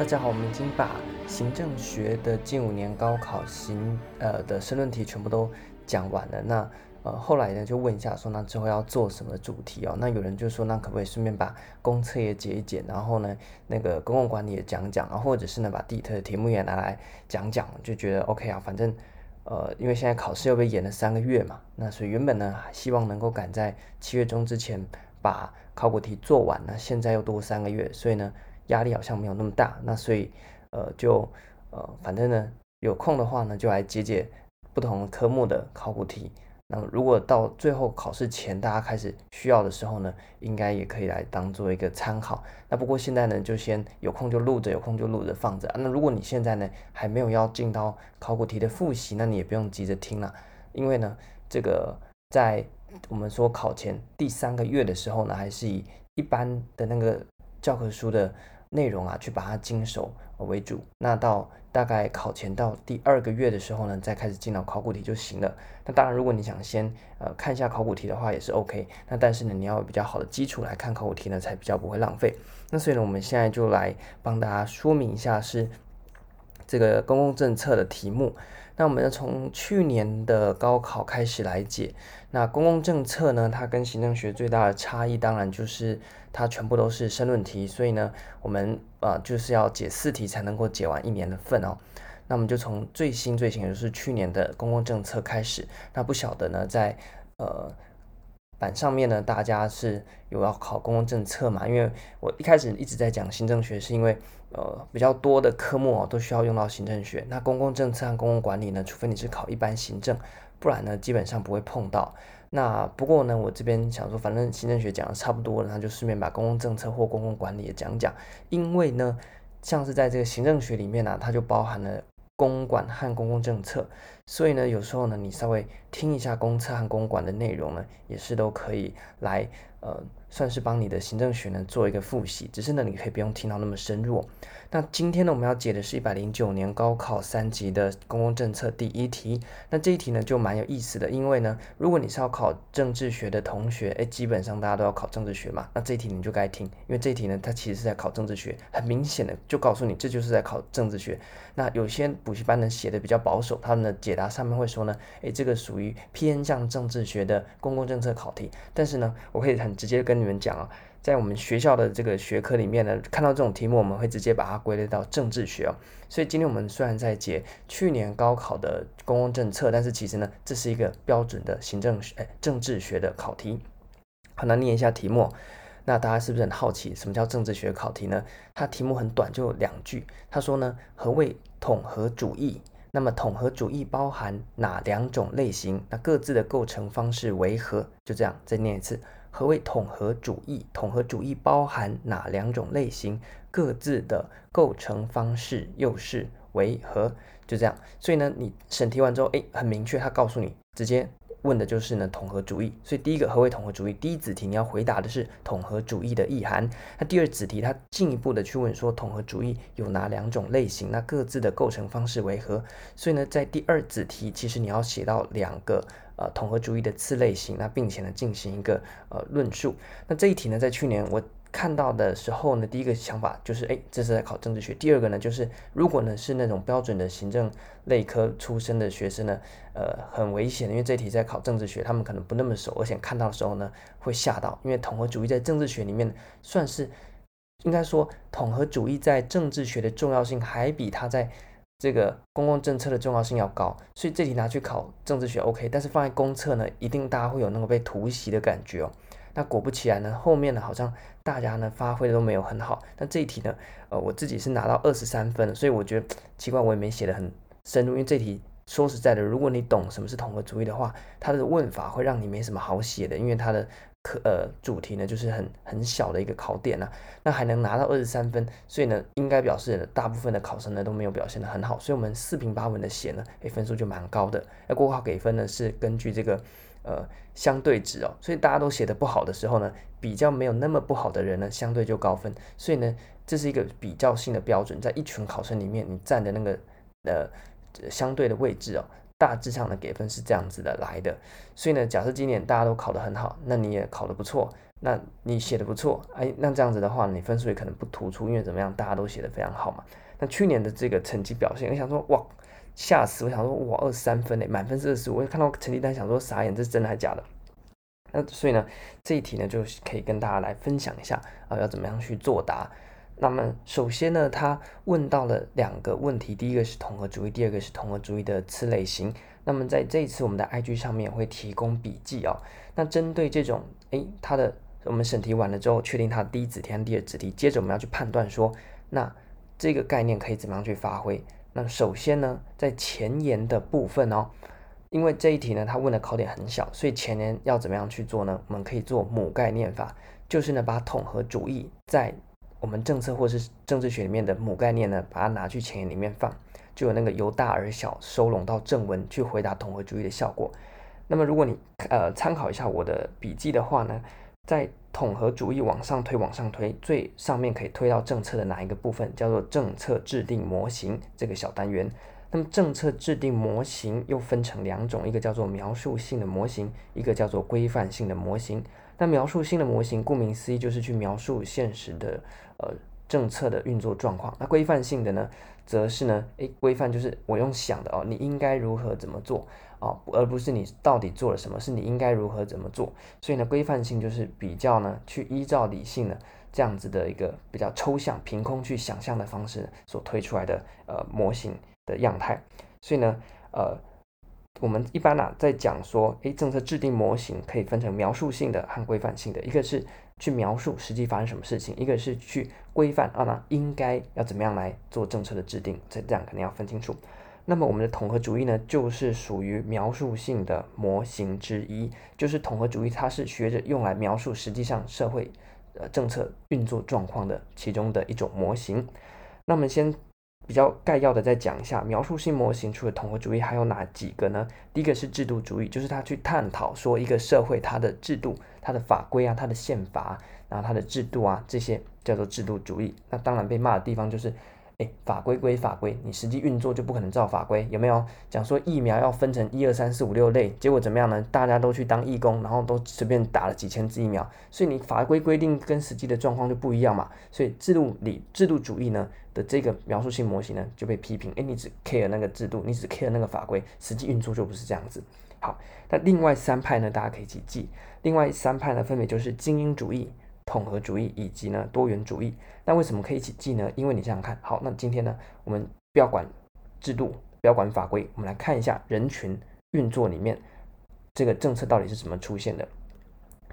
大家好，我们已经把行政学的近五年高考行呃的申论题全部都讲完了。那呃后来呢，就问一下说，那之后要做什么主题哦？那有人就说，那可不可以顺便把公测也解一解，然后呢，那个公共管理也讲讲啊，或者是呢，把地特的题目也拿来讲讲，就觉得 OK 啊，反正呃，因为现在考试又被延了三个月嘛，那所以原本呢，希望能够赶在七月中之前把考古题做完，那现在又多三个月，所以呢。压力好像没有那么大，那所以，呃，就呃，反正呢，有空的话呢，就来解解不同科目的考古题。那么，如果到最后考试前大家开始需要的时候呢，应该也可以来当做一个参考。那不过现在呢，就先有空就录着，有空就录着放着。那如果你现在呢还没有要进到考古题的复习，那你也不用急着听了，因为呢，这个在我们说考前第三个月的时候呢，还是以一般的那个教科书的。内容啊，去把它精熟为主。那到大概考前到第二个月的时候呢，再开始进到考古题就行了。那当然，如果你想先呃看一下考古题的话，也是 OK。那但是呢，你要有比较好的基础来看考古题呢，才比较不会浪费。那所以呢，我们现在就来帮大家说明一下是这个公共政策的题目。那我们要从去年的高考开始来解。那公共政策呢，它跟行政学最大的差异，当然就是它全部都是申论题，所以呢，我们啊、呃、就是要解四题才能够解完一年的份哦。那我们就从最新最新，也就是去年的公共政策开始。那不晓得呢，在呃。板上面呢，大家是有要考公共政策嘛？因为我一开始一直在讲行政学，是因为呃比较多的科目哦都需要用到行政学。那公共政策和公共管理呢，除非你是考一般行政，不然呢基本上不会碰到。那不过呢，我这边想说，反正行政学讲的差不多了，那就顺便把公共政策或公共管理也讲讲。因为呢，像是在这个行政学里面呢、啊，它就包含了。公管和公共政策，所以呢，有时候呢，你稍微听一下公策和公管的内容呢，也是都可以来，呃，算是帮你的行政学呢做一个复习。只是呢，你可以不用听到那么深入。那今天呢，我们要解的是一百零九年高考三级的公共政策第一题。那这一题呢就蛮有意思的，因为呢，如果你是要考政治学的同学，哎，基本上大家都要考政治学嘛，那这一题你就该听，因为这一题呢，它其实是在考政治学，很明显的就告诉你这就是在考政治学。那有些补习班呢写的比较保守，他们的解答上面会说呢，哎，这个属于偏向政治学的公共政策考题。但是呢，我可以很直接跟你们讲啊。在我们学校的这个学科里面呢，看到这种题目，我们会直接把它归类到政治学哦。所以今天我们虽然在解去年高考的公共政策，但是其实呢，这是一个标准的行政学、哎、政治学的考题。好，那念一下题目。那大家是不是很好奇，什么叫政治学考题呢？它题目很短，就两句。他说呢，何谓统合主义？那么统合主义包含哪两种类型？那各自的构成方式为何？就这样，再念一次。何谓统合主义？统合主义包含哪两种类型？各自的构成方式又是为何？就这样。所以呢，你审题完之后，哎，很明确，他告诉你，直接问的就是呢统合主义。所以第一个何为统合主义？第一子题你要回答的是统合主义的意涵。那第二子题它进一步的去问说，统合主义有哪两种类型？那各自的构成方式为何？所以呢，在第二子题，其实你要写到两个。呃，统合主义的次类型，那并且呢进行一个呃论述。那这一题呢，在去年我看到的时候呢，第一个想法就是，哎，这是在考政治学。第二个呢，就是如果呢是那种标准的行政类科出身的学生呢，呃，很危险，因为这题在考政治学，他们可能不那么熟，而且看到的时候呢会吓到，因为统合主义在政治学里面算是应该说，统合主义在政治学的重要性还比它在。这个公共政策的重要性要高，所以这题拿去考政治学 OK，但是放在公测呢，一定大家会有那个被突袭的感觉哦。那果不其然呢，后面呢好像大家呢发挥的都没有很好。那这一题呢，呃，我自己是拿到二十三分，所以我觉得奇怪，我也没写得很深入，因为这题说实在的，如果你懂什么是统合主义的话，它的问法会让你没什么好写的，因为它的。可呃主题呢就是很很小的一个考点呐、啊，那还能拿到二十三分，所以呢应该表示大部分的考生呢都没有表现得很好，所以我们四平八稳的写呢，诶分数就蛮高的。那国考给分呢是根据这个呃相对值哦，所以大家都写得不好的时候呢，比较没有那么不好的人呢相对就高分，所以呢这是一个比较性的标准，在一群考生里面你占的那个呃相对的位置哦。大致上的给分是这样子的来的。所以呢，假设今年大家都考得很好，那你也考得不错，那你写得不错，哎，那这样子的话，你分数也可能不突出，因为怎么样，大家都写得非常好嘛。那去年的这个成绩表现，我想说，哇，吓死！我想说，哇，二十三分嘞，满分是二十五。我看到成绩单，想说傻眼，这是真的还是假的？那所以呢，这一题呢，就可以跟大家来分享一下啊，要怎么样去作答。那么首先呢，他问到了两个问题，第一个是同合主义，第二个是同合主义的次类型。那么在这一次我们的 IG 上面会提供笔记哦。那针对这种，诶，他的我们审题完了之后，确定他的第一子题、第二子题，接着我们要去判断说，那这个概念可以怎么样去发挥？那首先呢，在前言的部分哦，因为这一题呢，他问的考点很小，所以前言要怎么样去做呢？我们可以做母概念法，就是呢，把统合主义在我们政策或是政治学里面的母概念呢，把它拿去前言里面放，就有那个由大而小收拢到正文去回答统合主义的效果。那么如果你呃参考一下我的笔记的话呢，在统合主义往上推，往上推，最上面可以推到政策的哪一个部分？叫做政策制定模型这个小单元。那么政策制定模型又分成两种，一个叫做描述性的模型，一个叫做规范性的模型。那描述性的模型，顾名思义就是去描述现实的呃政策的运作状况。那规范性的呢，则是呢，诶，规范就是我用想的哦，你应该如何怎么做哦，而不是你到底做了什么，是你应该如何怎么做。所以呢，规范性就是比较呢，去依照理性的这样子的一个比较抽象、凭空去想象的方式所推出来的呃模型的样态。所以呢，呃。我们一般啊，在讲说，诶，政策制定模型可以分成描述性的和规范性的，一个是去描述实际发生什么事情，一个是去规范啊，那应该要怎么样来做政策的制定，这这样肯定要分清楚。那么我们的统合主义呢，就是属于描述性的模型之一，就是统合主义，它是学着用来描述实际上社会呃政策运作状况的其中的一种模型。那么先。比较概要的再讲一下，描述性模型除了统合主义还有哪几个呢？第一个是制度主义，就是他去探讨说一个社会它的制度、它的法规啊、它的宪法，然后它的制度啊这些叫做制度主义。那当然被骂的地方就是。诶，法规归法规，你实际运作就不可能照法规，有没有？讲说疫苗要分成一二三四五六类，结果怎么样呢？大家都去当义工，然后都随便打了几千支疫苗，所以你法规规定跟实际的状况就不一样嘛。所以制度里制度主义呢的这个描述性模型呢就被批评，诶，你只 care 那个制度，你只 care 那个法规，实际运作就不是这样子。好，那另外三派呢，大家可以去记。另外三派呢，分别就是精英主义。统合主义以及呢多元主义，那为什么可以一起记呢？因为你想想看，好，那今天呢，我们不要管制度，不要管法规，我们来看一下人群运作里面这个政策到底是怎么出现的。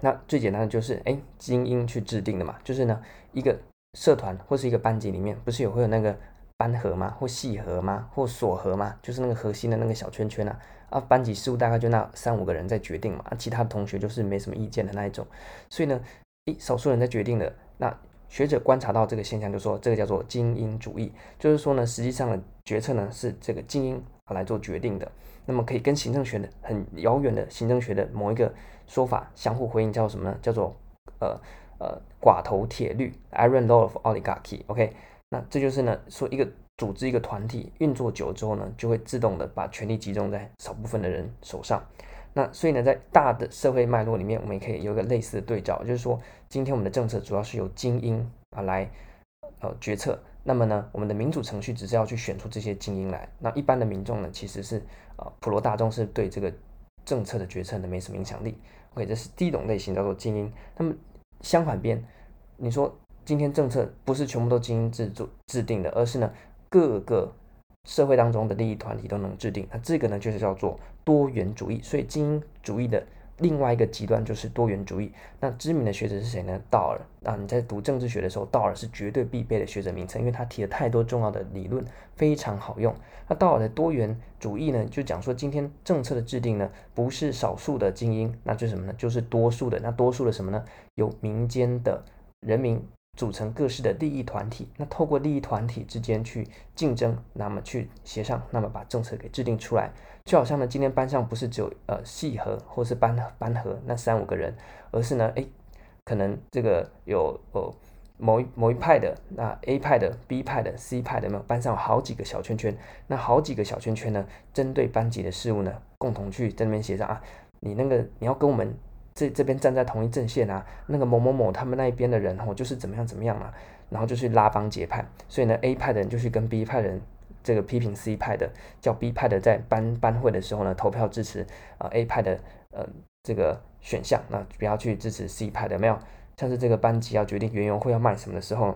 那最简单的就是，哎，精英去制定的嘛，就是呢，一个社团或是一个班级里面，不是有会有那个班核吗？或系核吗？或所核吗？就是那个核心的那个小圈圈啊，啊，班级事务大概就那三五个人在决定嘛，啊，其他同学就是没什么意见的那一种，所以呢。少数人在决定的，那学者观察到这个现象，就说这个叫做精英主义，就是说呢，实际上的决策呢是这个精英来做决定的，那么可以跟行政学的很遥远的行政学的某一个说法相互回应，叫什么呢？叫做呃呃寡头铁律 （Iron Law of Oligarchy）。OK，那这就是呢说一个组织一个团体运作久了之后呢，就会自动的把权力集中在少部分的人手上。那所以呢，在大的社会脉络里面，我们也可以有一个类似的对照，就是说，今天我们的政策主要是由精英啊来呃决策，那么呢，我们的民主程序只是要去选出这些精英来，那一般的民众呢，其实是呃普罗大众是对这个政策的决策呢没什么影响力。OK，这是第一种类型叫做精英。那么相反边，你说今天政策不是全部都精英制作制定的，而是呢各个。社会当中的利益团体都能制定，那这个呢就是叫做多元主义。所以精英主义的另外一个极端就是多元主义。那知名的学者是谁呢？道尔啊，你在读政治学的时候，道尔是绝对必备的学者名称，因为他提了太多重要的理论，非常好用。那道尔的多元主义呢，就讲说今天政策的制定呢，不是少数的精英，那就是什么呢？就是多数的。那多数的什么呢？有民间的人民。组成各式的利益团体，那透过利益团体之间去竞争，那么去协商，那么把政策给制定出来，就好像呢，今天班上不是只有呃系核或是班班和那三五个人，而是呢，诶，可能这个有呃某一某一派的，那 A 派的、B 派的、C 派的，没有？班上有好几个小圈圈，那好几个小圈圈呢，针对班级的事务呢，共同去在那边协商啊，你那个你要跟我们这这边站在同一阵线啊，那个某某某他们那一边的人哦，就是怎么样怎么样啊，然后就去拉帮结派，所以呢，A 派的人就去跟 B 派的人这个批评 C 派的，叫 B 派的在班班会的时候呢，投票支持啊 A 派的呃这个选项，那不要去支持 C 派的，没有。像是这个班级要决定园游会要卖什么的时候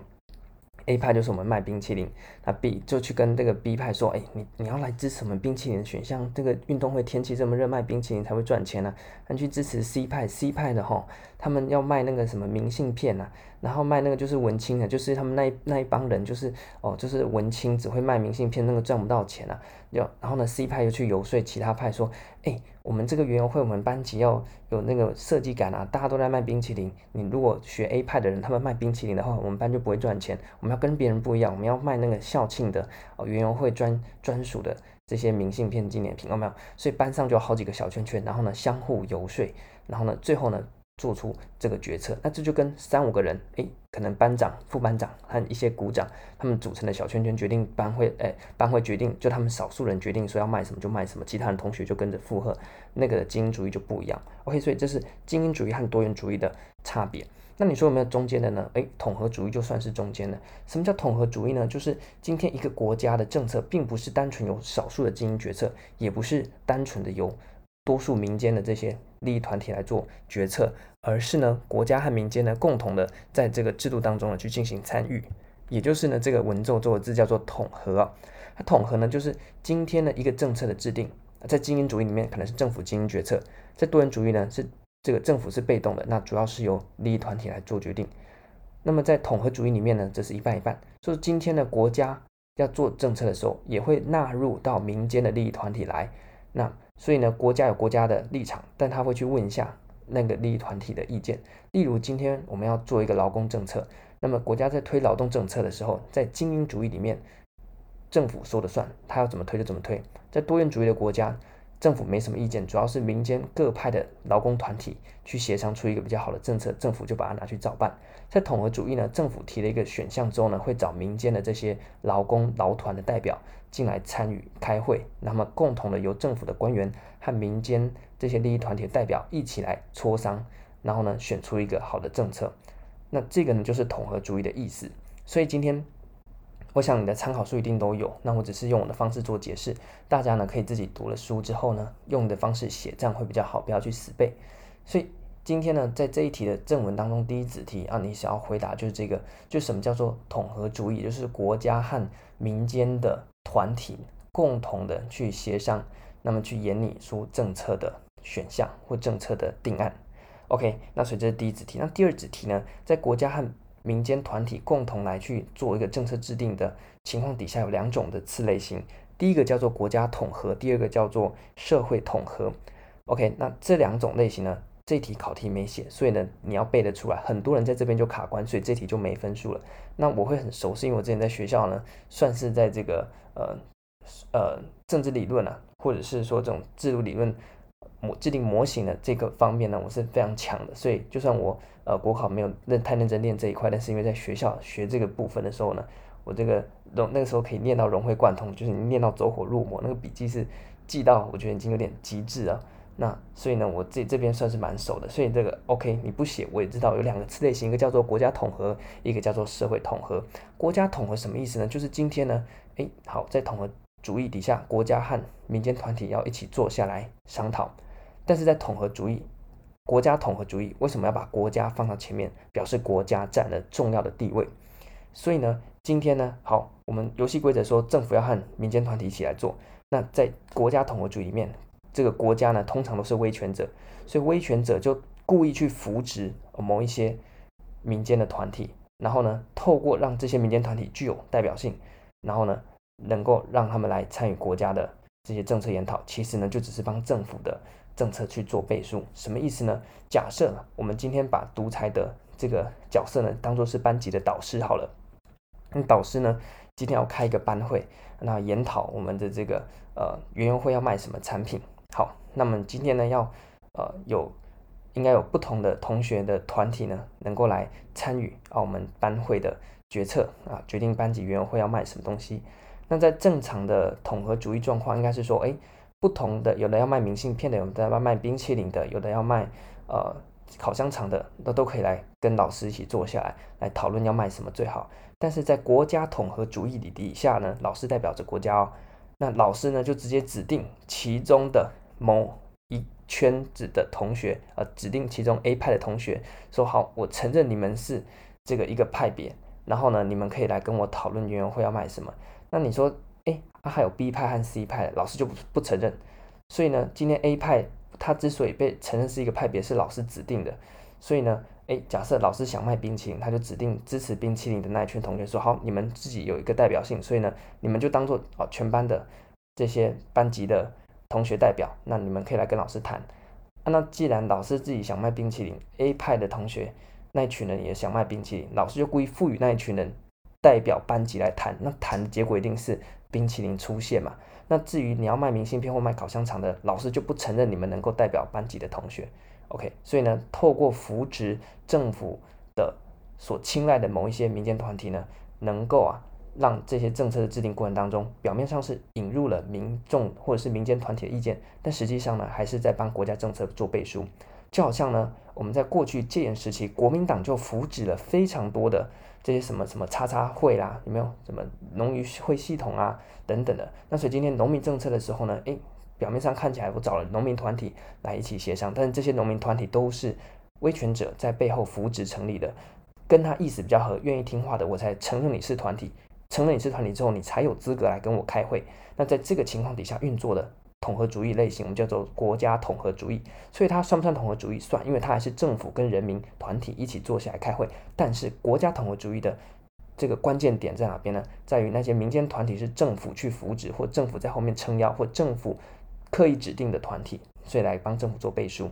，A 派就是我们卖冰淇淋，那 B 就去跟这个 B 派说，哎，你你要来支持我们冰淇淋的选项，这个运动会天气这么热，卖冰淇淋才会赚钱呢、啊。那去支持 C 派，C 派的吼，他们要卖那个什么明信片、啊，然后卖那个就是文青的，就是他们那一那一帮人就是哦，就是文青只会卖明信片，那个赚不到钱啊。要然后呢，C 派又去游说其他派说，哎。我们这个园游会，我们班级要有那个设计感啊！大家都在卖冰淇淋，你如果学 A 派的人，他们卖冰淇淋的话，我们班就不会赚钱。我们要跟别人不一样，我们要卖那个校庆的哦，园游会专专属的这些明信片、纪念品，有没有？所以班上就好几个小圈圈，然后呢，相互游说，然后呢，最后呢。做出这个决策，那这就跟三五个人，诶，可能班长、副班长和一些股长他们组成的小圈圈决定班会，诶，班会决定，就他们少数人决定说要卖什么就卖什么，其他人同学就跟着附和，那个精英主义就不一样。OK，所以这是精英主义和多元主义的差别。那你说有没有中间的呢？诶，统合主义就算是中间的。什么叫统合主义呢？就是今天一个国家的政策并不是单纯由少数的精英决策，也不是单纯的由多数民间的这些利益团体来做决策。而是呢，国家和民间呢，共同的在这个制度当中呢，去进行参与，也就是呢，这个文绉绉的字叫做统合啊。它统合呢，就是今天的一个政策的制定，在精英主义里面可能是政府精英决策，在多元主义呢，是这个政府是被动的，那主要是由利益团体来做决定。那么在统合主义里面呢，这是一半一半，就是今天的国家要做政策的时候，也会纳入到民间的利益团体来。那所以呢，国家有国家的立场，但他会去问一下。那个利益团体的意见，例如今天我们要做一个劳工政策，那么国家在推劳动政策的时候，在精英主义里面，政府说了算，他要怎么推就怎么推；在多元主义的国家，政府没什么意见，主要是民间各派的劳工团体去协商出一个比较好的政策，政府就把它拿去照办。在统合主义呢，政府提了一个选项之后呢，会找民间的这些劳工劳团的代表进来参与开会，那么共同的由政府的官员和民间。这些利益团体的代表一起来磋商，然后呢，选出一个好的政策。那这个呢，就是统合主义的意思。所以今天，我想你的参考书一定都有。那我只是用我的方式做解释，大家呢可以自己读了书之后呢，用你的方式写，这样会比较好，不要去死背。所以今天呢，在这一题的正文当中，第一子题啊，你想要回答就是这个，就什么叫做统合主义？就是国家和民间的团体共同的去协商，那么去研拟出政策的。选项或政策的定案，OK，那所以这是第一子题。那第二子题呢，在国家和民间团体共同来去做一个政策制定的情况底下，有两种的次类型。第一个叫做国家统合，第二个叫做社会统合。OK，那这两种类型呢，这题考题没写，所以呢，你要背得出来。很多人在这边就卡关，所以这题就没分数了。那我会很熟悉，因为我之前在学校呢，算是在这个呃呃政治理论啊，或者是说这种制度理论。模制定模型的这个方面呢，我是非常强的，所以就算我呃国考没有认太认真练这一块，但是因为在学校学这个部分的时候呢，我这个融那个时候可以念到融会贯通，就是你念到走火入魔，那个笔记是记到我觉得已经有点极致了。那所以呢，我这这边算是蛮熟的，所以这个 OK 你不写我也知道有两个次类型，一个叫做国家统合，一个叫做社会统合。国家统合什么意思呢？就是今天呢，诶好在统合主义底下，国家和民间团体要一起坐下来商讨。但是在统合主义，国家统合主义为什么要把国家放到前面？表示国家占了重要的地位。所以呢，今天呢，好，我们游戏规则说政府要和民间团体一起来做。那在国家统合主义里面，这个国家呢，通常都是威权者，所以威权者就故意去扶植某一些民间的团体，然后呢，透过让这些民间团体具有代表性，然后呢，能够让他们来参与国家的这些政策研讨，其实呢，就只是帮政府的。政策去做背书，什么意思呢？假设我们今天把独裁的这个角色呢，当做是班级的导师好了。那导师呢，今天要开一个班会，那研讨我们的这个呃园游会要卖什么产品。好，那么今天呢要呃有应该有不同的同学的团体呢，能够来参与啊我们班会的决策啊，决定班级委员会要卖什么东西。那在正常的统合主义状况，应该是说，哎，不同的有的要卖明信片的，有的要卖冰淇淋的，有的要卖呃烤香肠的，那都可以来跟老师一起坐下来，来讨论要卖什么最好。但是在国家统合主义里底下呢，老师代表着国家哦，那老师呢就直接指定其中的某一圈子的同学，呃，指定其中 A 派的同学，说好，我承认你们是这个一个派别，然后呢，你们可以来跟我讨论园游会要卖什么。那你说，哎，他还有 B 派和 C 派，老师就不不承认。所以呢，今天 A 派他之所以被承认是一个派别，是老师指定的。所以呢，哎，假设老师想卖冰淇淋，他就指定支持冰淇淋的那一群同学说，好，你们自己有一个代表性，所以呢，你们就当做哦全班的这些班级的同学代表，那你们可以来跟老师谈。那既然老师自己想卖冰淇淋，A 派的同学那群人也想卖冰淇淋，老师就故意赋予那一群人。代表班级来谈，那谈的结果一定是冰淇淋出现嘛？那至于你要卖明信片或卖烤香肠的，老师就不承认你们能够代表班级的同学。OK，所以呢，透过扶植政府的所青睐的某一些民间团体呢，能够啊让这些政策的制定过程当中，表面上是引入了民众或者是民间团体的意见，但实际上呢，还是在帮国家政策做背书。就好像呢，我们在过去戒严时期，国民党就扶植了非常多的。这些什么什么叉叉会啦，有没有什么农渔会系统啊等等的？那所以今天农民政策的时候呢，诶，表面上看起来我找了农民团体来一起协商，但是这些农民团体都是威权者在背后扶植成立的，跟他意思比较合，愿意听话的，我才承认你是团体，成了你是团体之后，你才有资格来跟我开会。那在这个情况底下运作的。统合主义类型，我们叫做国家统合主义，所以它算不算统合主义？算，因为它还是政府跟人民团体一起坐下来开会。但是国家统合主义的这个关键点在哪边呢？在于那些民间团体是政府去扶植，或政府在后面撑腰，或政府刻意指定的团体，所以来帮政府做背书。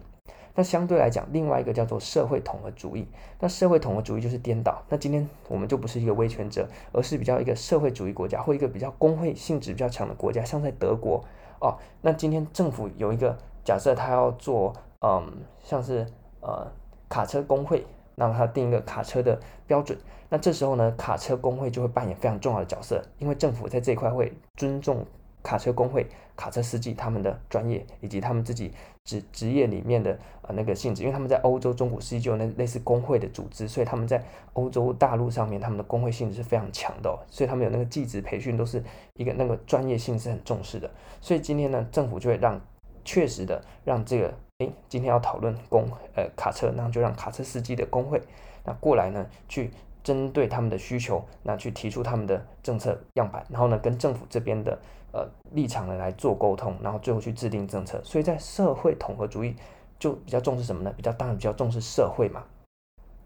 那相对来讲，另外一个叫做社会统合主义。那社会统合主义就是颠倒。那今天我们就不是一个威权者，而是比较一个社会主义国家，或一个比较工会性质比较强的国家，像在德国。哦，那今天政府有一个假设，他要做，嗯，像是呃卡车工会，那么他定一个卡车的标准，那这时候呢，卡车工会就会扮演非常重要的角色，因为政府在这一块会尊重卡车工会、卡车司机他们的专业以及他们自己职职业里面的呃那个性质，因为他们在欧洲中古世纪就有那类似工会的组织，所以他们在欧洲大陆上面他们的工会性质是非常强的哦，所以他们有那个技职培训都是一个那个专业性是很重视的，所以今天呢，政府就会让确实的让这个诶，今天要讨论工呃卡车，那就让卡车司机的工会那过来呢去针对他们的需求，那去提出他们的政策样板，然后呢跟政府这边的。呃，立场呢来做沟通，然后最后去制定政策。所以在社会统合主义就比较重视什么呢？比较当然比较重视社会嘛。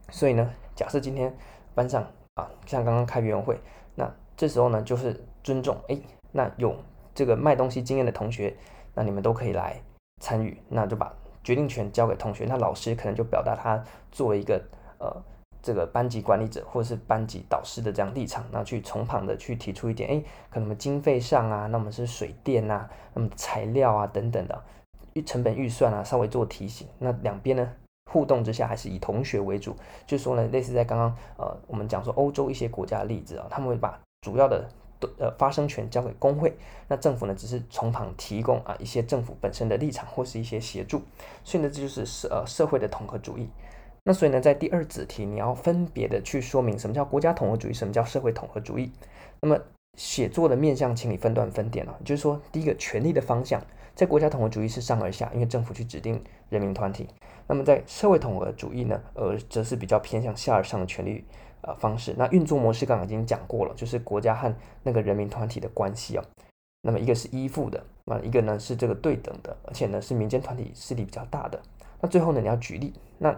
所以呢，假设今天班上啊，像刚刚开园会，那这时候呢就是尊重，哎，那有这个卖东西经验的同学，那你们都可以来参与，那就把决定权交给同学。那老师可能就表达他作为一个呃。这个班级管理者或者是班级导师的这样立场，那去从旁的去提出一点，哎，可能经费上啊，那么是水电啊，那么材料啊等等的预成本预算啊，稍微做提醒。那两边呢互动之下，还是以同学为主，就说呢，类似在刚刚呃我们讲说欧洲一些国家的例子啊，他们会把主要的呃发生权交给工会，那政府呢只是从旁提供啊一些政府本身的立场或是一些协助，所以呢这就是社呃社会的统合主义。那所以呢，在第二子题，你要分别的去说明什么叫国家统合主义，什么叫社会统合主义。那么写作的面向，请你分段分点了。就是说，第一个权力的方向，在国家统合主义是上而下，因为政府去指定人民团体。那么在社会统合主义呢，呃，则是比较偏向下而上的权力呃方式。那运作模式刚刚已经讲过了，就是国家和那个人民团体的关系哦。那么一个是依附的，那一个呢是这个对等的，而且呢是民间团体势力比较大的。那最后呢，你要举例那。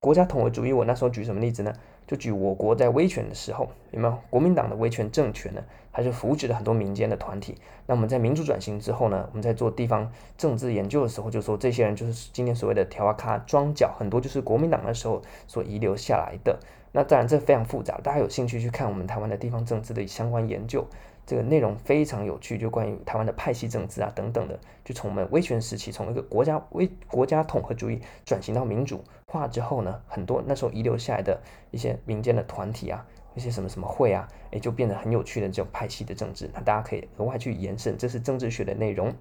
国家统合主义，我那时候举什么例子呢？就举我国在威权的时候，有没有国民党的威权政权呢？还是扶植了很多民间的团体？那我们在民主转型之后呢？我们在做地方政治研究的时候，就说这些人就是今天所谓的条卡庄脚，很多就是国民党的时候所遗留下来的。那当然这非常复杂，大家有兴趣去看我们台湾的地方政治的相关研究，这个内容非常有趣，就关于台湾的派系政治啊等等的，就从我们威权时期，从一个国家威国家统合主义转型到民主化之后呢，很多那时候遗留下来的一些民间的团体啊，一些什么什么会啊，也就变得很有趣的这种派系的政治，那大家可以额外去延伸，这是政治学的内容。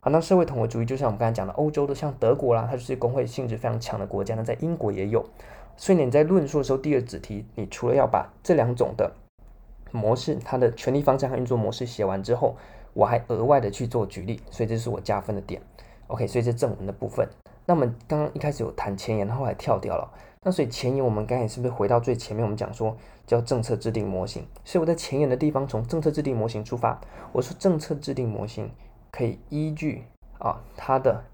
好，那社会统合主义就像我们刚才讲的，欧洲的像德国啦，它就是工会性质非常强的国家，那在英国也有，所以你在论述的时候，第二子题，你除了要把这两种的。模式，它的权力方向和运作模式写完之后，我还额外的去做举例，所以这是我加分的点。OK，所以这正文的部分。那么刚刚一开始有谈前言，后来跳掉了。那所以前言我们刚才是不是回到最前面？我们讲说叫政策制定模型。所以我在前言的地方从政策制定模型出发，我说政策制定模型可以依据啊它的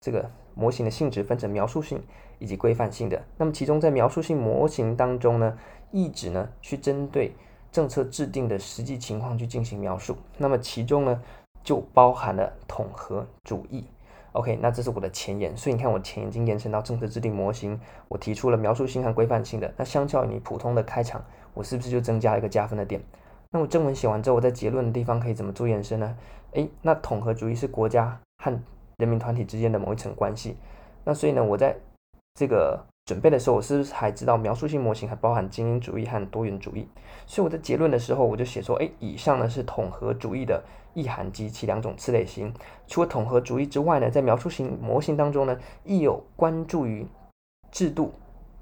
这个模型的性质分成描述性以及规范性的。那么其中在描述性模型当中呢，意指呢去针对。政策制定的实际情况去进行描述，那么其中呢就包含了统合主义。OK，那这是我的前言，所以你看我前言已经延伸到政策制定模型，我提出了描述性和规范性的。那相较于你普通的开场，我是不是就增加了一个加分的点？那我正文写完之后，我在结论的地方可以怎么做延伸呢？诶，那统合主义是国家和人民团体之间的某一层关系。那所以呢，我在这个。准备的时候，我是不是还知道描述性模型还包含精英主义和多元主义？所以我在结论的时候，我就写说：哎，以上呢是统合主义的意涵及其两种次类型。除了统合主义之外呢，在描述型模型当中呢，亦有关注于制度，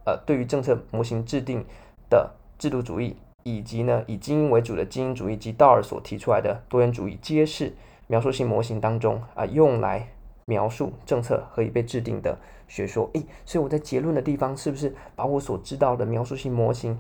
呃，对于政策模型制定的制度主义，以及呢以精英为主的精英主义及道尔所提出来的多元主义，皆是描述性模型当中啊、用来。描述政策何以被制定的学说，诶，所以我在结论的地方是不是把我所知道的描述性模型，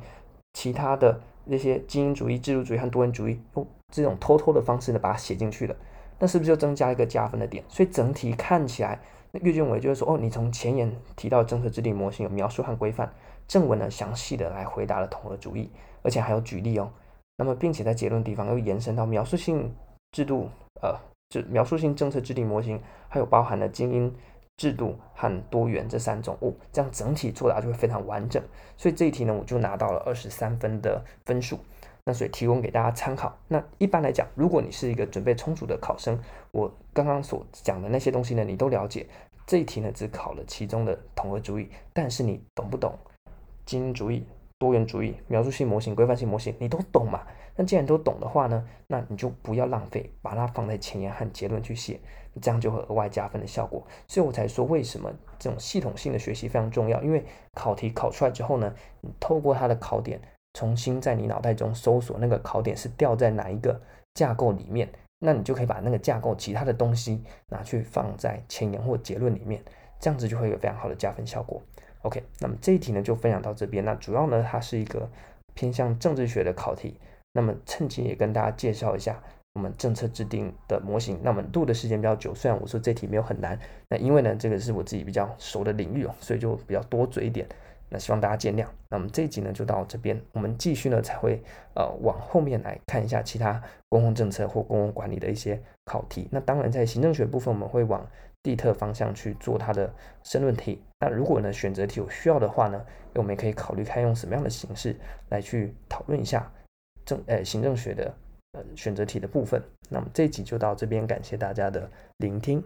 其他的那些精英主义、制度主义和多元主义，用这种偷偷的方式呢，把它写进去了？那是不是就增加一个加分的点？所以整体看起来，那阅卷委就是说，哦，你从前言提到政策制定模型有描述和规范，正文呢详细的来回答了统合主义，而且还有举例哦。那么并且在结论地方又延伸到描述性制度，呃。就描述性政策制定模型，还有包含了精英制度和多元这三种物，这样整体作答就会非常完整。所以这一题呢，我就拿到了二十三分的分数。那所以提供给大家参考。那一般来讲，如果你是一个准备充足的考生，我刚刚所讲的那些东西呢，你都了解。这一题呢，只考了其中的统合主义，但是你懂不懂精英主义？多元主义、描述性模型、规范性模型，你都懂嘛？那既然都懂的话呢，那你就不要浪费，把它放在前言和结论去写，这样就会额外加分的效果。所以我才说，为什么这种系统性的学习非常重要？因为考题考出来之后呢，你透过它的考点，重新在你脑袋中搜索那个考点是掉在哪一个架构里面，那你就可以把那个架构其他的东西拿去放在前言或结论里面，这样子就会有非常好的加分效果。OK，那么这一题呢就分享到这边。那主要呢，它是一个偏向政治学的考题。那么趁机也跟大家介绍一下我们政策制定的模型。那么录的时间比较久，虽然我说这题没有很难，那因为呢这个是我自己比较熟的领域哦，所以就比较多嘴一点。那希望大家见谅。那么这一集呢就到这边，我们继续呢才会呃往后面来看一下其他公共政策或公共管理的一些考题。那当然在行政学部分，我们会往地特方向去做它的申论题。那如果呢选择题有需要的话呢，我们也可以考虑看用什么样的形式来去讨论一下政呃行政学的呃选择题的部分。那么这一集就到这边，感谢大家的聆听。